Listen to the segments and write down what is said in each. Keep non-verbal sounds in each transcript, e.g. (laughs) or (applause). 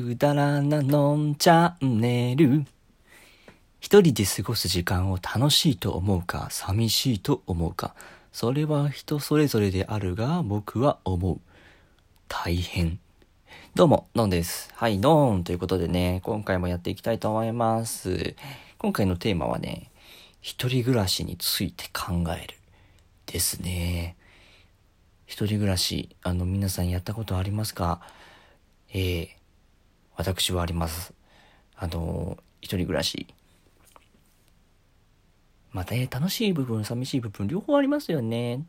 くだらなのんチャンネル。一人で過ごす時間を楽しいと思うか、寂しいと思うか、それは人それぞれであるが、僕は思う。大変。どうも、のんです。はい、のんということでね、今回もやっていきたいと思います。今回のテーマはね、一人暮らしについて考える。ですね。一人暮らし、あの、皆さんやったことありますか？えー、私はあります。あの、一人暮らし。またね、楽しい部分、寂しい部分、両方ありますよね。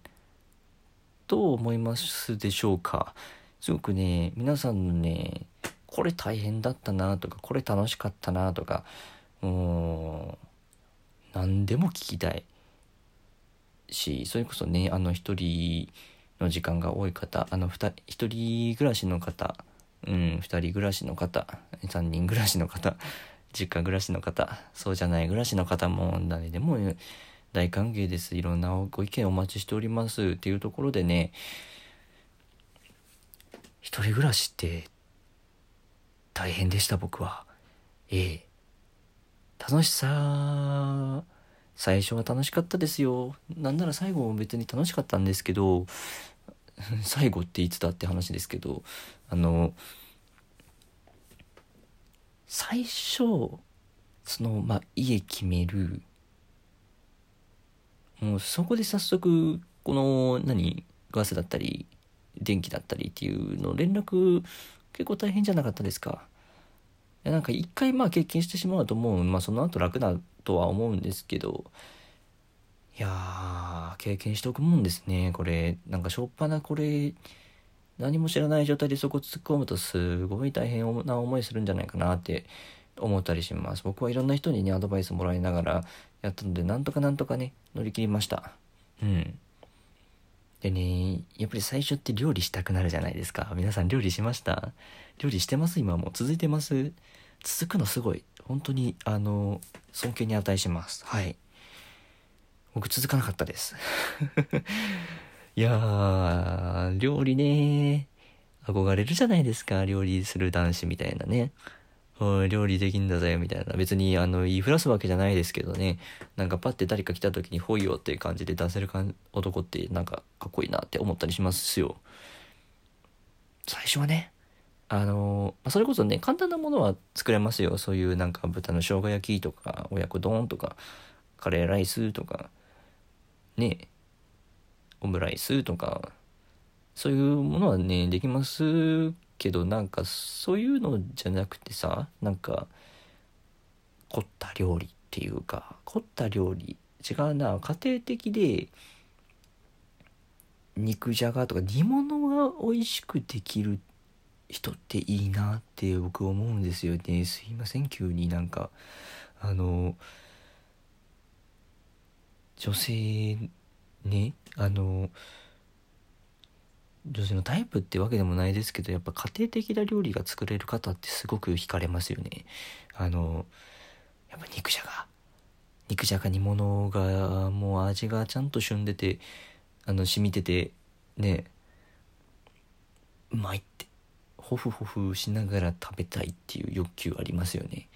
と思いますでしょうか。すごくね、皆さんのね、これ大変だったなとか、これ楽しかったなとか、うん、何でも聞きたいし、それこそね、あの一人の時間が多い方、あの一人暮らしの方、うん、2人暮らしの方、3人暮らしの方、(laughs) 実家暮らしの方、そうじゃない暮らしの方も誰でも大歓迎です。いろんなご意見お待ちしております。っていうところでね、一人暮らしって大変でした僕は。ええ。楽しさ、最初は楽しかったですよ。なんなら最後も別に楽しかったんですけど、(laughs) 最後っていつだって話ですけどあの最初そのまあ家決める。もうそこで早速この何ガスだったり電気だったりっていうの連絡結構大変じゃなかったですか？いやなんか一回まあ経験してしまうともう、まあ、その後楽だとは思うんですけどいやー、経験しておくもんですね、これ。なんか、しょっぱなこれ、何も知らない状態でそこ突っ込むとすごい大変な思いするんじゃないかなって思ったりします。僕はいろんな人にね、アドバイスもらいながらやったので、なんとかなんとかね、乗り切りました。うん。でね、やっぱり最初って料理したくなるじゃないですか。皆さん料理しました？料理してます？今も続いてます？続くのすごい。本当に、あの、尊敬に値します。はい。僕続かなかったです (laughs) いやー、料理ね憧れるじゃないですか、料理する男子みたいなね。料理できんだぜ、みたいな。別に、あの、言いふらすわけじゃないですけどね。なんかパッて誰か来た時に、ほいよっていう感じで出せるか男って、なんかかっこいいなって思ったりしますよ。最初はね、あの、それこそね、簡単なものは作れますよ。そういうなんか豚の生姜焼きとか、親子丼とか、カレーライスとか、ねオムライスとかそういうものはねできますけどなんかそういうのじゃなくてさなんか凝った料理っていうか凝った料理違うな家庭的で肉じゃがとか煮物が美味しくできる人っていいなって僕思うんですよね。すいません急になんか。あの女性ねあの女性のタイプってわけでもないですけどやっぱ家庭的な料理が作れる方ってすごく惹かれますよね。あのやっぱ肉じゃが。肉じゃが煮物がもう味がちゃんと旬でてあの染みててねうまいってホフホフしながら食べたいっていう欲求ありますよね。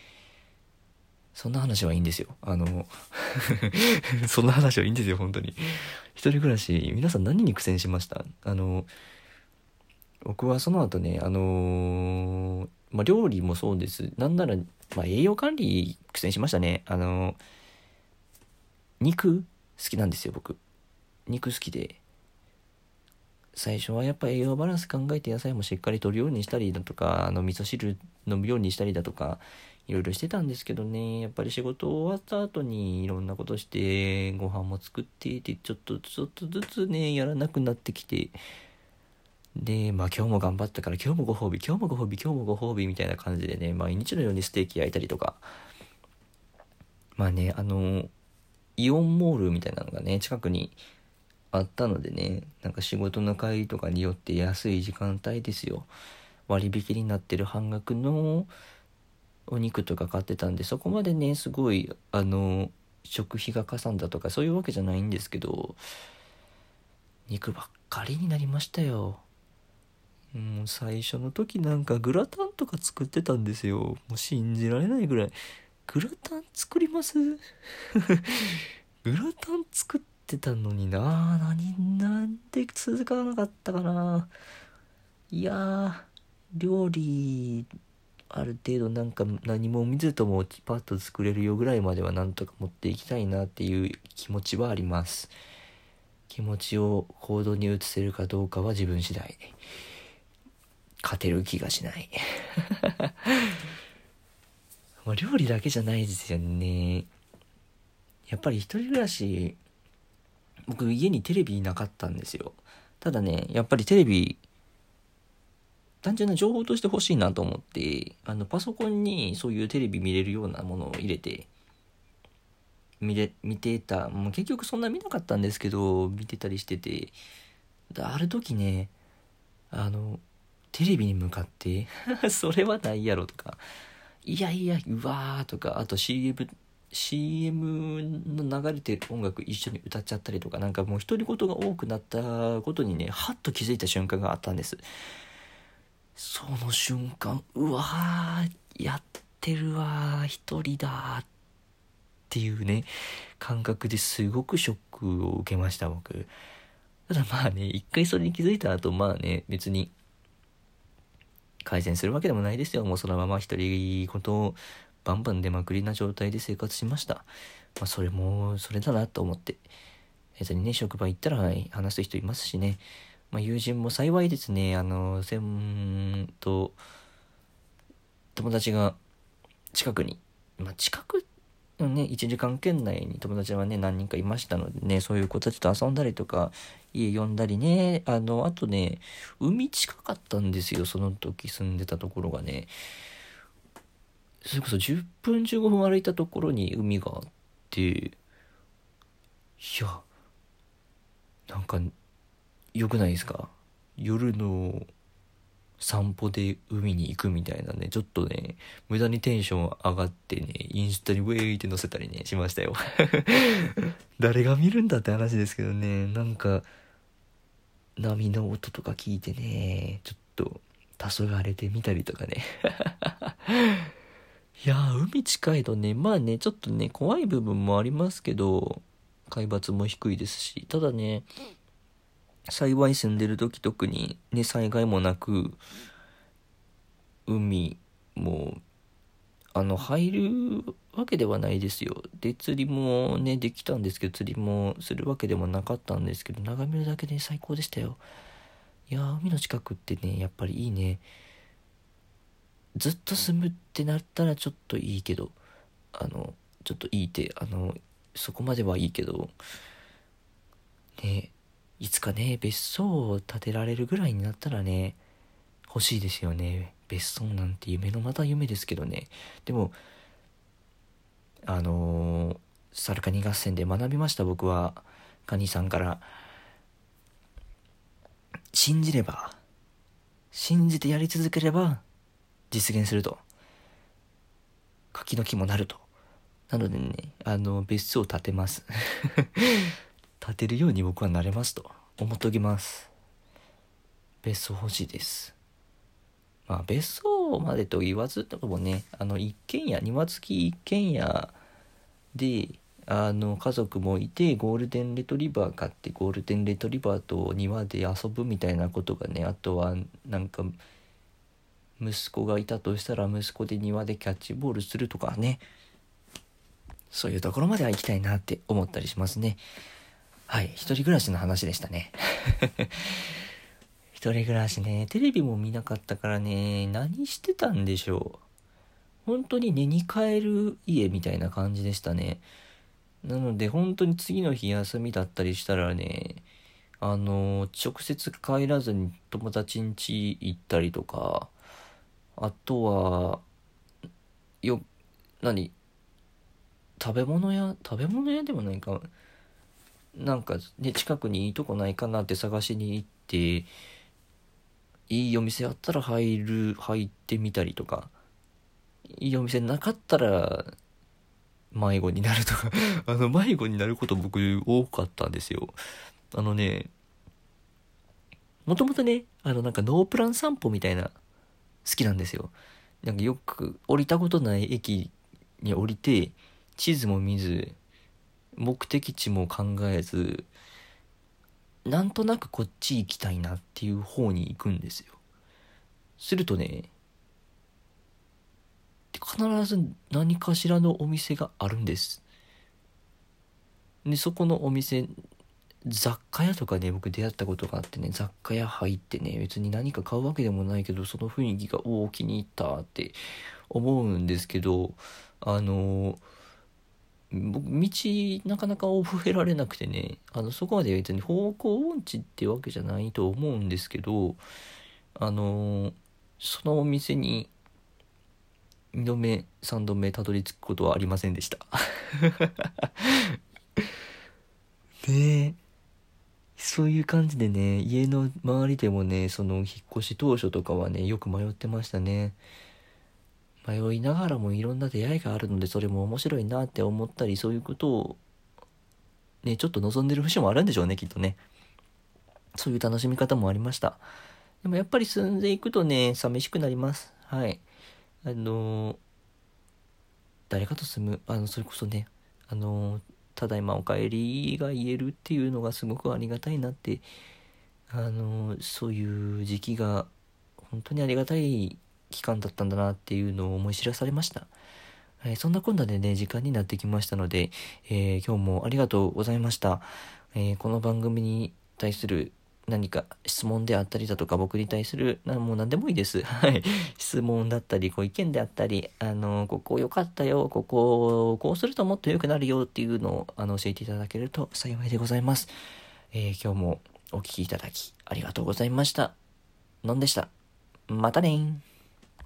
そんな話はいいんですよ。あの (laughs) そんな話はいいんですよ、本当に。一人暮らし、皆さん何に苦戦しました？あの、僕はその後ね、あのまあ、料理もそうです。なんなら、まあ、栄養管理苦戦しましたね。あの肉好きなんですよ、僕。肉好きで。最初はやっぱ栄養バランス考えて野菜もしっかりとるようにしたりだとか、あの、味噌汁飲むようにしたりだとか、いろいろしてたんですけどね、やっぱり仕事終わった後にいろんなことして、ご飯も作ってって、ちょっと、ちょっとずつね、やらなくなってきて、で、まあ今日も頑張ったから今日もご褒美、今日もご褒美、今日もご褒美みたいな感じでね、毎日のようにステーキ焼いたりとか、まあね、あの、イオンモールみたいなのがね、近くにあったのでね、なんか仕事の帰りとかによって安い時間帯ですよ。割引になってる半額のお肉とか買ってたんでそこまでねすごいあの食費がかさんだとかそういうわけじゃないんですけど肉ばっかりになりましたよ。もう最初の時なんかグラタンとか作ってたんですよ。もう信じられないぐらい。グラタン作ります？(laughs) グラタン作ってたのにな。何なんで続かなかったかな。いや料理ある程度なんか何も見ずともパッと作れるよぐらいまではなんとか持っていきたいなっていう気持ちはあります。気持ちを行動に移せるかどうかは自分次第。勝てる気がしない。(laughs) まあ料理だけじゃないですよね。やっぱり一人暮らし僕家にテレビなかったんですよ。ただねやっぱりテレビ単純な情報として欲しいなと思ってあのパソコンにそういうテレビ見れるようなものを入れて見れ見てた。もう結局そんな見なかったんですけど見てたりしてて。ある時ねあのテレビに向かって (laughs) それはないやろとかいやいやうわーとかあと CM CM の流れてる音楽一緒に歌っちゃったりとかなんかもう独り言が多くなったことにねはっと気づいた瞬間があったんです。その瞬間うわーやってるわー一人だっていうね感覚ですごくショックを受けました僕。ただまあね一回それに気づいた後まあね別に改善するわけでもないですよ。もうそのまま独り言をバンバン出まくりな状態で生活しました。まあそれもそれだなと思って。別にね職場行ったら話す人いますしね。まあ、友人も幸いですね、あの、んと、友達が近くに、まあ、近くのね、1時間圏内に友達はね、何人かいましたのでね、そういう子たちと遊んだりとか、家呼んだりね、あの、あとね、海近かったんですよ、その時住んでたところがね。それこそ10分15分歩いたところに海があって、いや、なんか、良くないですか？夜の散歩で海に行くみたいなね、ちょっとね、無駄にテンション上がってね、インスタにウェイって載せたりね、しましたよ。(laughs) 誰が見るんだって話ですけどね、なんか、波の音とか聞いてね、ちょっと、黄昏てみたりとかね。いや海近いとね、まあね、ちょっとね、怖い部分もありますけど、海抜も低いですし、ただね、幸い住んでる時特にね災害もなく海もあの入るわけではないですよ。で釣りもねできたんですけど釣りもするわけでもなかったんですけど眺めるだけで最高でしたよ。いや海の近くってねやっぱりいいね。ずっと住むってなったらちょっといいけどあのちょっといいってあのそこまではいいけどねいつかね、別荘を建てられるぐらいになったらね、欲しいですよね。別荘なんて夢のまた夢ですけどね。でも、あのー、サルカニ合戦で学びました、僕は。カニさんから。信じれば、信じてやり続ければ、実現すると。柿の木もなると。なのでね、あの、別荘を建てます。(laughs) 建てるように僕はなれますと思っておきます別荘欲しいですまあ別荘までと言わずとかもねあの一軒家庭付き一軒家であの家族もいてゴールデンレトリバー買ってゴールデンレトリバーと庭で遊ぶみたいなことがねあとはなんか息子がいたとしたら息子で庭でキャッチボールするとかねそういうところまでは行きたいなって思ったりしますね。はい、一人暮らしの話でしたね。(laughs) 一人暮らしね、テレビも見なかったからね、何してたんでしょう。本当に寝に帰る家みたいな感じでしたね。なので本当に次の日休みだったりしたらね、あの、直接帰らずに友達ん家行ったりとか、あとは、よ、何？食べ物屋？食べ物屋でもないか。なんかね近くにいいとこないかなって探しに行っていいお店あったら入る入ってみたりとか。いいお店なかったら迷子になるとか。(laughs) あの迷子になること僕多かったんですよ。あのねもともとね、あのなんかノープラン散歩みたいな好きなんですよ。なんかよく降りたことない駅に降りて、地図も見ず、目的地も考えず、なんとなくこっち行きたいなっていう方に行くんですよ。するとね、必ず何かしらのお店があるんです。で、そこのお店、雑貨屋とかね、僕出会ったことがあってね、雑貨屋入ってね、別に何か買うわけでもないけど、その雰囲気が、おお、気に入ったって思うんですけど、あの僕道なかなか覚えられなくてねあのそこまで別に方向音痴ってわけじゃないと思うんですけどあのそのお店に2度目3度目たどり着くことはありませんでした。(laughs) でそういう感じでね家の周りでもねその引っ越し当初とかはねよく迷ってましたね。迷いながらもいろんな出会いがあるのでそれも面白いなって思ったりそういうことをねちょっと望んでる節もあるんでしょうねきっとね。そういう楽しみ方もありました。でもやっぱり住んでいくとね寂しくなります。はい。あの誰かと住むあのそれこそねあのただいまお帰りが言えるっていうのがすごくありがたいなってあのそういう時期が本当にありがたい期間だったんだなっていうのを思い知らされました。えー、そんなこんなでね、時間になってきましたので、えー、今日もありがとうございました。えー、この番組に対する何か質問であったりだとか、僕に対する、なもう何でもいいです。(laughs) はい。質問だったり、ご意見であったり、あの、ここ良かったよ、ここ、こうするともっと良くなるよっていうのを、あの、教えていただけると幸いでございます。え今日もお聴きいただき、ありがとうございました。のんでした？またね